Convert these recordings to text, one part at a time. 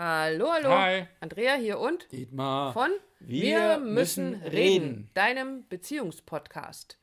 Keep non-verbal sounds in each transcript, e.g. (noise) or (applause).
Hallo, hallo. Hi. Andrea hier und Dietmar. von Wir müssen reden. deinem Beziehungspodcast.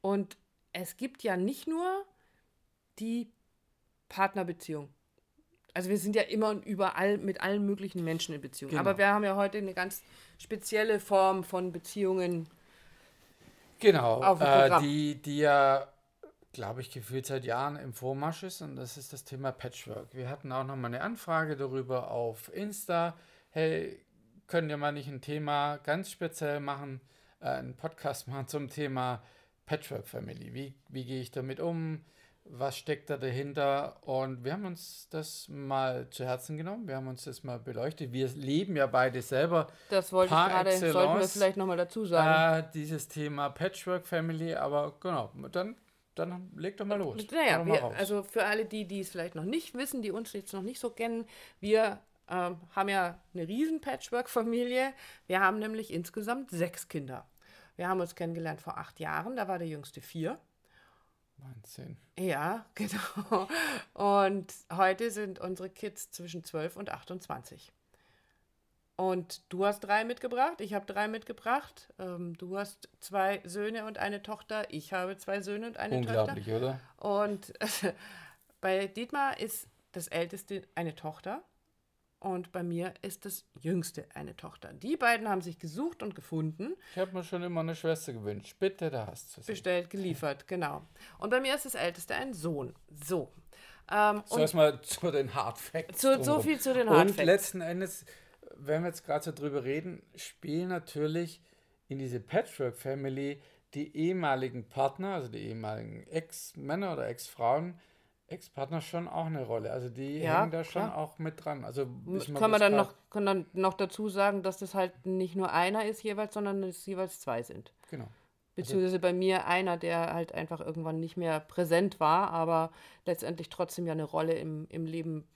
Und es gibt ja nicht nur die Partnerbeziehung. Also wir sind ja immer und überall mit allen möglichen Menschen in Beziehung. Genau. Aber wir haben ja heute eine ganz spezielle Form von Beziehungen. Genau. Auf dem äh, Programm. die, die ja, glaube ich, gefühlt seit Jahren im Vormarsch ist. Und das ist das Thema Patchwork. Wir hatten auch noch mal eine Anfrage darüber auf Insta. Hey, können wir mal nicht ein Thema ganz speziell machen, äh, einen Podcast (laughs) machen zum Thema Patchwork Family? Wie, wie gehe ich damit um? Was steckt da dahinter? Und wir haben uns das mal zu Herzen genommen. Wir haben uns das mal beleuchtet. Wir leben ja beide selber Das wollte Par ich gerade, sollten wir excellence. vielleicht nochmal dazu sagen. äh, dieses Thema Patchwork Family, aber genau, dann, dann leg doch mal los. Naja, mal wir, also für alle, die, die es vielleicht noch nicht wissen, die uns jetzt noch nicht so kennen, wir ähm, haben ja eine riesen Patchwork-Familie. Wir haben nämlich insgesamt sechs Kinder. Wir haben uns kennengelernt vor acht Jahren, da war der jüngste vier. Wahnsinn. Ja, (laughs) genau. Und heute sind unsere Kids zwischen 12 und 28. Und du hast drei mitgebracht, ich habe drei mitgebracht. Ähm, du hast zwei Söhne und eine Tochter, ich habe zwei Söhne und eine Tochter. Unglaublich, oder? Und (laughs) bei Dietmar ist das Älteste eine Tochter und bei mir ist das Jüngste eine Tochter. Die beiden haben sich gesucht und gefunden, Ich habe mir schon immer eine Schwester gewünscht. Bitte, da hast du sie. bestellt, geliefert, genau. Und bei mir ist das Älteste ein Sohn. So. Ähm, So und erstmal zu den Hard Facts. Zu- so viel zu den Hard Und Facts. letzten Endes, wenn wir jetzt gerade so drüber reden, spielen natürlich in diese Patchwork Family die ehemaligen Partner, also die ehemaligen Ex-Männer oder Ex-Frauen, Ex-Partner schon auch eine Rolle. Also die Ja, hängen da schon klar. auch mit dran. Also kann man dann noch, kann dann noch dazu sagen, dass das halt nicht nur einer ist jeweils, sondern es jeweils zwei sind. Genau. Beziehungsweise bei mir einer, der halt einfach irgendwann nicht mehr präsent war, aber letztendlich trotzdem ja eine Rolle im, im Leben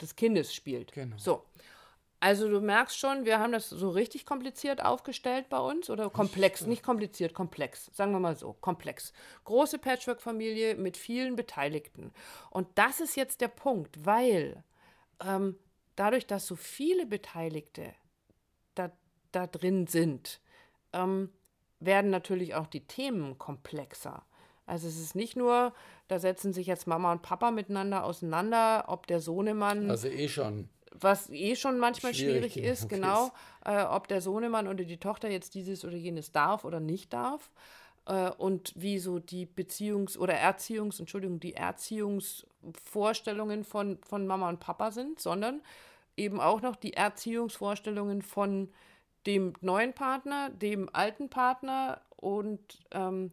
des Kindes spielt. Genau. So. Also du merkst schon, wir haben das so richtig kompliziert aufgestellt bei uns oder komplex, nicht kompliziert, komplex, sagen wir mal so, komplex. Große Patchwork-Familie mit vielen Beteiligten. Und das ist jetzt der Punkt, weil ähm, dadurch, dass so viele Beteiligte da, da drin sind, ähm, werden natürlich auch die Themen komplexer. Also es ist nicht nur, da setzen sich jetzt Mama und Papa miteinander auseinander, ob der Sohnemann, Also eh schon. Was eh schon manchmal schwierig schwierig, ist, genau, ist. äh, ob der Sohnemann oder die Tochter jetzt dieses oder jenes darf oder nicht darf. Äh, und wie so die Beziehungs- oder Erziehungs-, Entschuldigung, die Erziehungsvorstellungen von, von Mama und Papa sind, sondern eben auch noch die Erziehungsvorstellungen von dem neuen Partner, dem alten Partner und, ähm,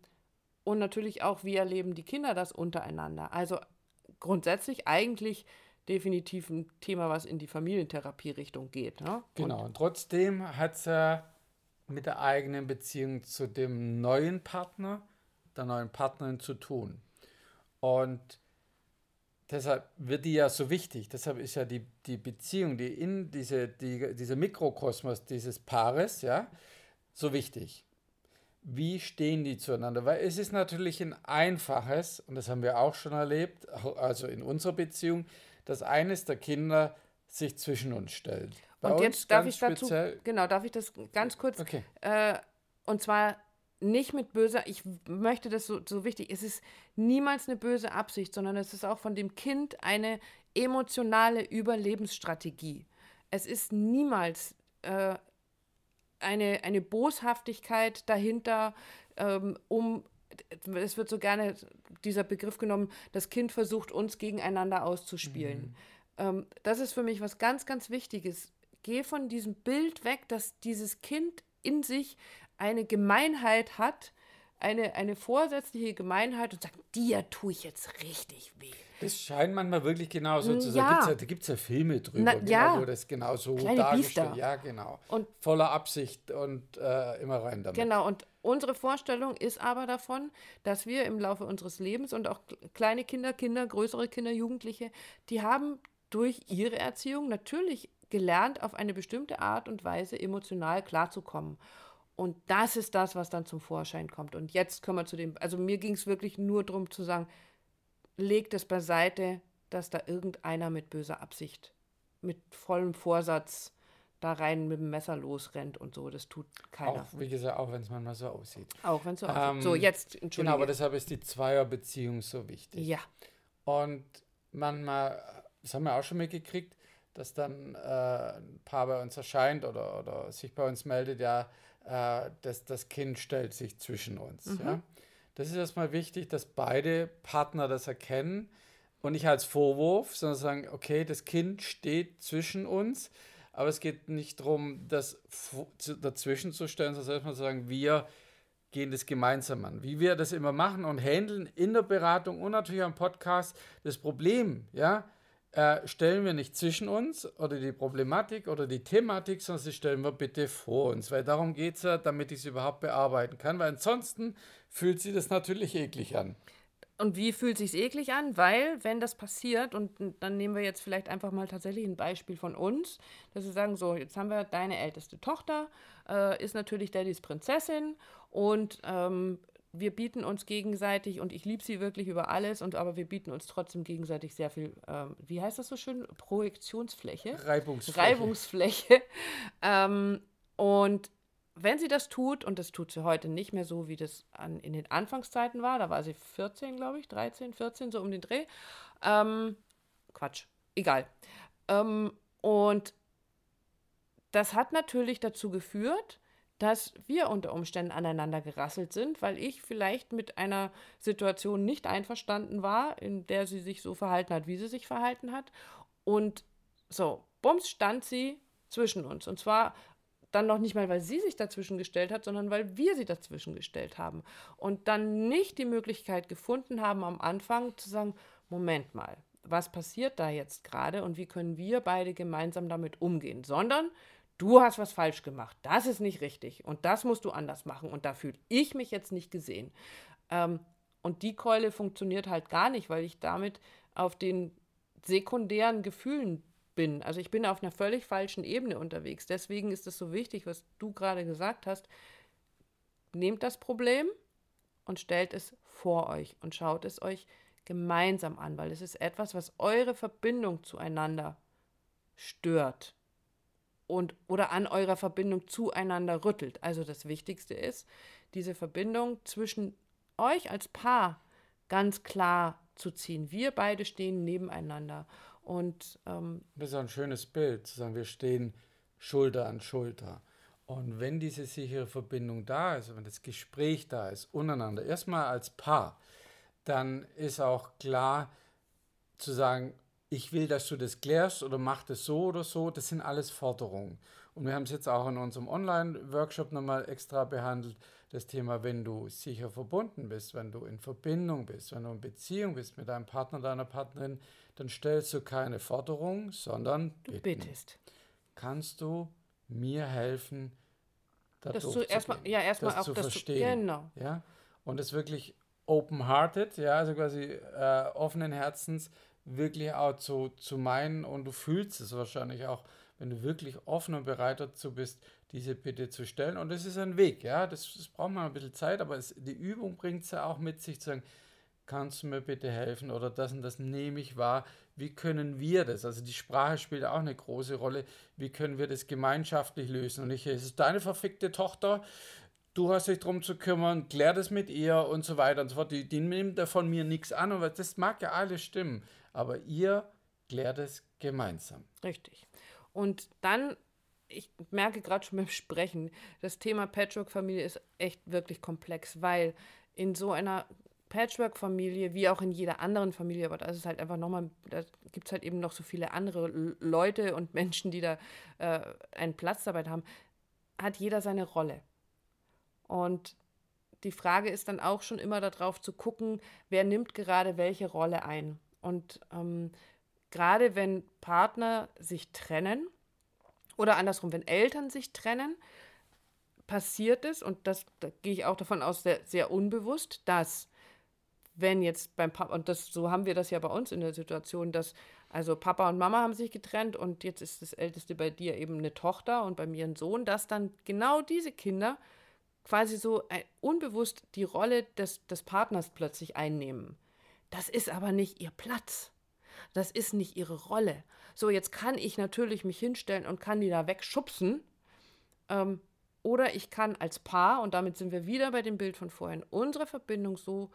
und natürlich auch, wie erleben die Kinder das untereinander. Also grundsätzlich eigentlich definitiv ein Thema, was in die Familientherapie-Richtung geht. Ne? Genau. Und trotzdem hat ja mit der eigenen Beziehung zu dem neuen Partner, der neuen Partnerin zu tun. Und deshalb wird die ja so wichtig. Deshalb ist ja die, die Beziehung, die in diese, die, dieser Mikrokosmos dieses Paares, ja, so wichtig. Wie stehen die zueinander? Weil es ist natürlich ein einfaches, und das haben wir auch schon erlebt, also in unserer Beziehung, dass eines der Kinder sich zwischen uns stellt. Bei Und jetzt darf ich dazu, genau, darf ich das ganz kurz, Okay. äh, und zwar nicht mit böser, ich möchte das so, so wichtig, es ist niemals eine böse Absicht, sondern es ist auch von dem Kind eine emotionale Überlebensstrategie. Es ist niemals äh, eine, eine Boshaftigkeit dahinter, ähm, um, es wird so gerne dieser Begriff genommen, das Kind versucht uns gegeneinander auszuspielen. Ähm, das ist für mich was ganz, ganz Wichtiges. Geh von diesem Bild weg, dass dieses Kind in sich eine Gemeinheit hat, eine, eine vorsätzliche Gemeinheit und sagt, dir tue ich jetzt richtig weh. Das scheint manchmal wirklich genauso zu sein. Ja. Da ja, gibt es ja Filme drüber, Na, genau, ja. wo das genau so Kleine dargestellt Biester. Ja, genau. Und- Voller Absicht und äh, immer rein damit. Genau, und unsere Vorstellung ist aber davon, dass wir im Laufe unseres Lebens und auch kleine Kinder, Kinder, größere Kinder, Jugendliche, die haben durch ihre Erziehung natürlich gelernt, auf eine bestimmte Art und Weise emotional klarzukommen. Und das ist das, was dann zum Vorschein kommt. Und jetzt kommen wir zu dem, also mir ging es wirklich nur darum zu sagen, legt es beiseite, dass da irgendeiner mit böser Absicht mit vollem Vorsatz da rein mit dem Messer losrennt und so. Das tut keiner. Auch, wie gesagt, auch wenn es manchmal so aussieht. Auch wenn es so Ähm, aussieht. So, jetzt, Entschuldigung. Genau, aber deshalb ist die Zweierbeziehung so wichtig. Ja, Und manchmal, das haben wir auch schon mitgekriegt, dass dann äh, ein Paar bei uns erscheint oder, oder sich bei uns meldet, ja, äh, das, das Kind stellt sich zwischen uns. Ja? Das ist erstmal wichtig, dass beide Partner das erkennen und nicht als Vorwurf, sondern sagen, okay, das Kind steht zwischen uns, aber es geht nicht darum, das dazwischen zu stellen, sondern erstmal zu sagen, wir gehen das gemeinsam an. Wie wir das immer machen und handeln in der Beratung und natürlich am Podcast. Das Problem, ja, äh, stellen wir nicht zwischen uns oder die Problematik oder die Thematik, sondern sie stellen wir bitte vor uns, weil darum geht es ja, damit ich es überhaupt bearbeiten kann, weil ansonsten fühlt sich das natürlich eklig an. Und wie fühlt sich eklig an? Weil, wenn das passiert, und dann nehmen wir jetzt vielleicht einfach mal tatsächlich ein Beispiel von uns, dass wir sagen, so, jetzt haben wir deine älteste Tochter, äh, ist natürlich Daddys Prinzessin und ähm, wir bieten uns gegenseitig, und ich liebe sie wirklich über alles, und aber wir bieten uns trotzdem gegenseitig sehr viel, ähm, wie heißt das so schön? Projektionsfläche. Reibungsfläche. Reibungsfläche. (laughs) ähm, und wenn sie das tut, und das tut sie heute nicht mehr so, wie das an, in den Anfangszeiten war, da war sie 14, glaube ich, 13, 14, so um den Dreh. Ähm, Quatsch, egal. Ähm, und das hat natürlich dazu geführt, dass wir unter Umständen aneinander gerasselt sind, weil ich vielleicht mit einer Situation nicht einverstanden war, in der sie sich so verhalten hat, wie sie sich verhalten hat. Und so, bums stand sie zwischen uns. Und zwar dann noch nicht mal, weil sie sich dazwischen gestellt hat, sondern weil wir sie dazwischen gestellt haben. Und dann nicht die Möglichkeit gefunden haben, am Anfang zu sagen, Moment mal, was passiert da jetzt gerade und wie können wir beide gemeinsam damit umgehen, sondern du hast was falsch gemacht, das ist nicht richtig und das musst du anders machen und da fühle ich mich jetzt nicht gesehen. Ähm, und die Keule funktioniert halt gar nicht, weil ich damit auf den sekundären Gefühlen bin. Also ich bin auf einer völlig falschen Ebene unterwegs. Deswegen ist es so wichtig, was du gerade gesagt hast. Nehmt das Problem und stellt es vor euch und schaut es euch gemeinsam an, weil es ist etwas, was eure Verbindung zueinander stört und oder an eurer Verbindung zueinander rüttelt. Also das Wichtigste ist, diese Verbindung zwischen euch als Paar ganz klar zu ziehen. Wir beide stehen nebeneinander und ähm, Das ist ein schönes Bild, zu sagen, wir stehen Schulter an Schulter. Und wenn diese sichere Verbindung da ist, wenn das Gespräch da ist, untereinander, erstmal als Paar, dann ist auch klar zu sagen, ich will, dass du das klärst oder mach das so oder so, das sind alles Forderungen. Und wir haben es jetzt auch in unserem Online-Workshop nochmal extra behandelt, das Thema, wenn du sicher verbunden bist, wenn du in Verbindung bist, wenn du in Beziehung bist mit deinem Partner, deiner Partnerin, dann stellst du keine Forderung, sondern du Bitten. bittest. Kannst du mir helfen, da Das zu durchzugehen, erstmal, ja, erstmal das auch zu das verstehen? genau. Ja? Und es wirklich open-hearted, ja, also quasi äh, offenen Herzens, wirklich auch zu, zu meinen und du fühlst es wahrscheinlich auch, wenn du wirklich offen und bereit dazu bist, diese Bitte zu stellen. Und das ist ein Weg, ja, das, das braucht man ein bisschen Zeit, aber es, die Übung bringt es ja auch mit sich zu sagen, kannst du mir bitte helfen oder das und das nehme ich wahr. Wie können wir das? Also die Sprache spielt auch eine große Rolle. Wie können wir das gemeinschaftlich lösen? Und nicht, es ist deine verfickte Tochter, du hast dich darum zu kümmern, klär das mit ihr und so weiter und so fort. Die, die nimmt da von mir nichts an, aber das mag ja alles stimmen. Aber ihr klärt es gemeinsam. Richtig. Und dann, ich merke gerade schon beim Sprechen, das Thema Patchwork-Familie ist echt wirklich komplex, weil in so einer Patchwork-Familie, wie auch in jeder anderen Familie, aber das ist halt einfach nochmal, da gibt es halt eben noch so viele andere Leute und Menschen, die da äh, einen Platz dabei haben, hat jeder seine Rolle. Und die Frage ist dann auch schon immer darauf zu gucken, wer nimmt gerade welche Rolle ein. Und ähm, gerade wenn Partner sich trennen oder andersrum, wenn Eltern sich trennen, passiert es, und das da gehe ich auch davon aus, sehr, sehr unbewusst, dass wenn jetzt beim Papa, und das, so haben wir das ja bei uns in der Situation, dass also Papa und Mama haben sich getrennt und jetzt ist das Älteste bei dir eben eine Tochter und bei mir ein Sohn, dass dann genau diese Kinder quasi so äh, unbewusst die Rolle des, des Partners plötzlich einnehmen. Das ist aber nicht ihr Platz, Das ist nicht ihre Rolle. So, jetzt kann ich natürlich mich hinstellen und kann die da wegschubsen. Ähm, oder ich kann als Paar, und damit sind wir wieder bei dem Bild von vorhin, unsere Verbindung so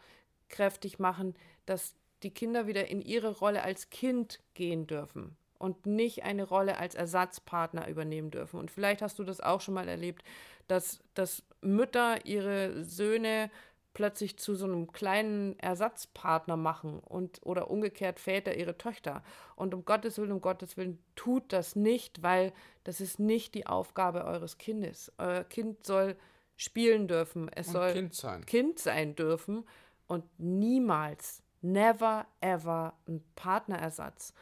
kräftig machen, dass die Kinder wieder in ihre Rolle als Kind gehen dürfen und nicht eine Rolle als Ersatzpartner übernehmen dürfen. Und vielleicht hast du das auch schon mal erlebt, dass, dass Mütter ihre Söhne plötzlich zu so einem kleinen Ersatzpartner machen und oder umgekehrt Väter ihre Töchter. Und um Gottes Willen, um Gottes Willen, tut das nicht, weil das ist nicht die Aufgabe eures Kindes. Euer Kind soll spielen dürfen, es und soll kind sein. kind sein dürfen und niemals, never ever ein Partnerersatz.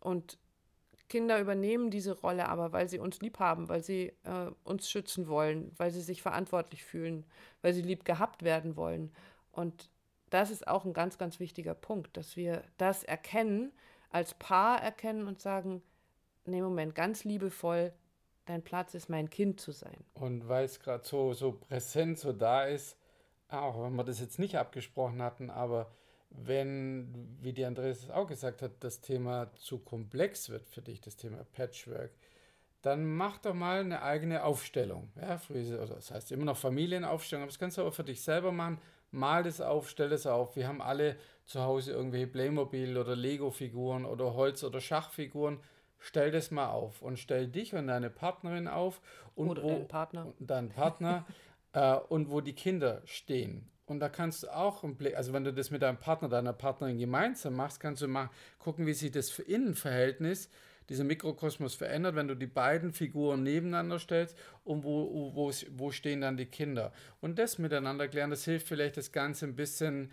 Und Kinder übernehmen diese Rolle aber, weil sie uns lieb haben, weil sie äh, uns schützen wollen, weil sie sich verantwortlich fühlen, weil sie lieb gehabt werden wollen. Und das ist auch ein ganz, ganz wichtiger Punkt, dass wir das erkennen, als Paar erkennen und sagen, nee, Moment, ganz liebevoll, dein Platz ist mein Kind zu sein. Und weil es gerade so, so präsent so da ist, auch wenn wir das jetzt nicht abgesprochen hatten, aber wenn, wie die Andreas auch gesagt hat, das Thema zu komplex wird für dich, das Thema Patchwork, dann mach doch mal eine eigene Aufstellung. Ja, früher, oder das heißt immer noch Familienaufstellung, aber das kannst du auch für dich selber machen. Mal das auf, stell das auf. Wir haben alle zu Hause irgendwelche Playmobil oder Lego-Figuren oder Holz- oder Schachfiguren. Stell das mal auf und stell dich und deine Partnerin auf und oder wo, deinen Partner. Deinen Partner (laughs) äh, und wo die Kinder stehen. Und da kannst du auch einen Blick, also wenn du das mit deinem Partner, deiner Partnerin gemeinsam machst, kannst du mal gucken, wie sich das Innenverhältnis, dieser Mikrokosmos verändert, wenn du die beiden Figuren nebeneinander stellst und wo, wo, wo stehen dann die Kinder. Und das miteinander klären, das hilft vielleicht das Ganze ein bisschen,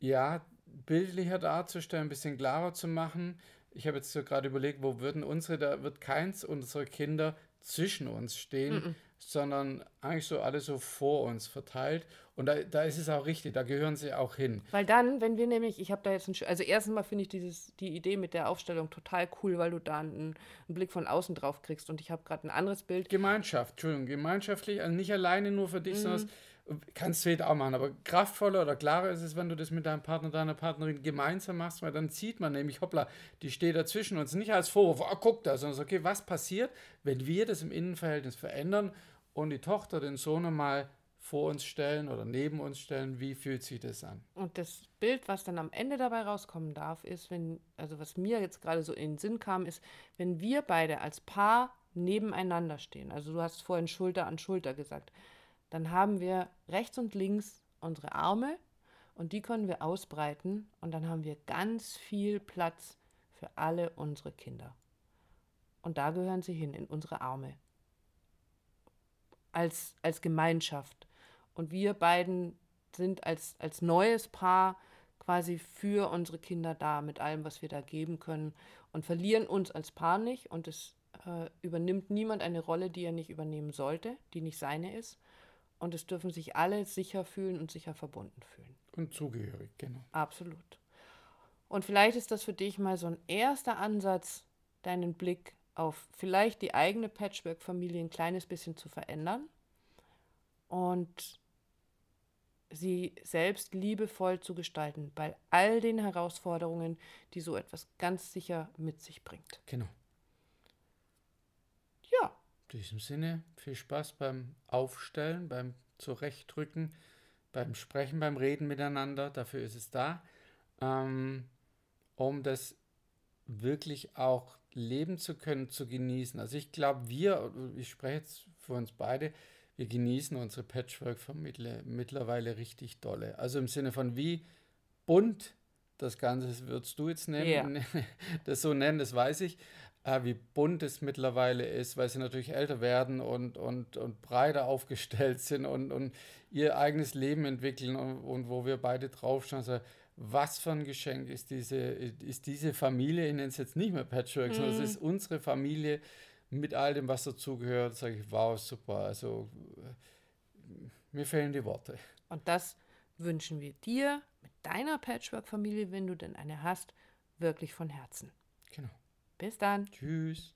ja, bildlicher darzustellen, ein bisschen klarer zu machen. Ich habe jetzt so gerade überlegt, wo würden unsere, da wird keins unserer Kinder zwischen uns stehen, mm -mm. sondern eigentlich so alle so vor uns verteilt. Und da, da ist es auch richtig, da gehören sie auch hin. Weil dann, wenn wir nämlich, ich habe da jetzt ein, also erstens mal finde ich dieses, die Idee mit der Aufstellung total cool, weil du da einen, einen Blick von außen drauf kriegst und ich habe gerade ein anderes Bild. Gemeinschaft, Entschuldigung, gemeinschaftlich, also nicht alleine nur für dich, mhm. sondern kannst du auch machen, aber kraftvoller oder klarer ist es, wenn du das mit deinem Partner, deiner Partnerin gemeinsam machst, weil dann sieht man nämlich, hoppla, die steht dazwischen uns nicht als Vorwurf, oh, guck da, sondern so, okay, was passiert, wenn wir das im Innenverhältnis verändern und die Tochter den Sohn mal vor uns stellen oder neben uns stellen, wie fühlt sich das an? Und das Bild, was dann am Ende dabei rauskommen darf, ist, wenn, also was mir jetzt gerade so in den Sinn kam, ist, wenn wir beide als Paar nebeneinander stehen, also du hast vorhin Schulter an Schulter gesagt, dann haben wir rechts und links unsere Arme und die können wir ausbreiten und dann haben wir ganz viel Platz für alle unsere Kinder. Und da gehören sie hin, in unsere Arme. Als, als Gemeinschaft. Und wir beiden sind als, als neues Paar quasi für unsere Kinder da mit allem, was wir da geben können und verlieren uns als Paar nicht und es äh, übernimmt niemand eine Rolle, die er nicht übernehmen sollte, die nicht seine ist. Und es dürfen sich alle sicher fühlen und sicher verbunden fühlen. Und zugehörig, genau. Absolut. Und vielleicht ist das für dich mal so ein erster Ansatz, deinen Blick auf vielleicht die eigene Patchwork-Familie ein kleines bisschen zu verändern und sie selbst liebevoll zu gestalten, bei all den Herausforderungen, die so etwas ganz sicher mit sich bringt. Genau. In diesem Sinne, viel Spaß beim Aufstellen, beim Zurechtrücken, beim Sprechen, beim Reden miteinander. Dafür ist es da, ähm, um das wirklich auch leben zu können, zu genießen. Also ich glaube, wir, ich spreche jetzt für uns beide, wir genießen unsere Patchwork-Familie mittlerweile richtig dolle. Also im Sinne von wie bunt das Ganze würdest du jetzt nennen, yeah. (laughs) das so nennen, das weiß ich, äh, wie bunt es mittlerweile ist, weil sie natürlich älter werden und, und, und breiter aufgestellt sind und, und ihr eigenes Leben entwickeln und, und wo wir beide draufschauen. Also, was für ein Geschenk ist diese, ist diese Familie, ich nenne es jetzt nicht mehr Patchwork, mm. sondern es mhm. ist unsere Familie, mit all dem, was dazugehört, sage ich, wow, super. Also mir fehlen die Worte. Und das wünschen wir dir mit deiner Patchwork-Familie, wenn du denn eine hast, wirklich von Herzen. Genau. Bis dann. Tschüss.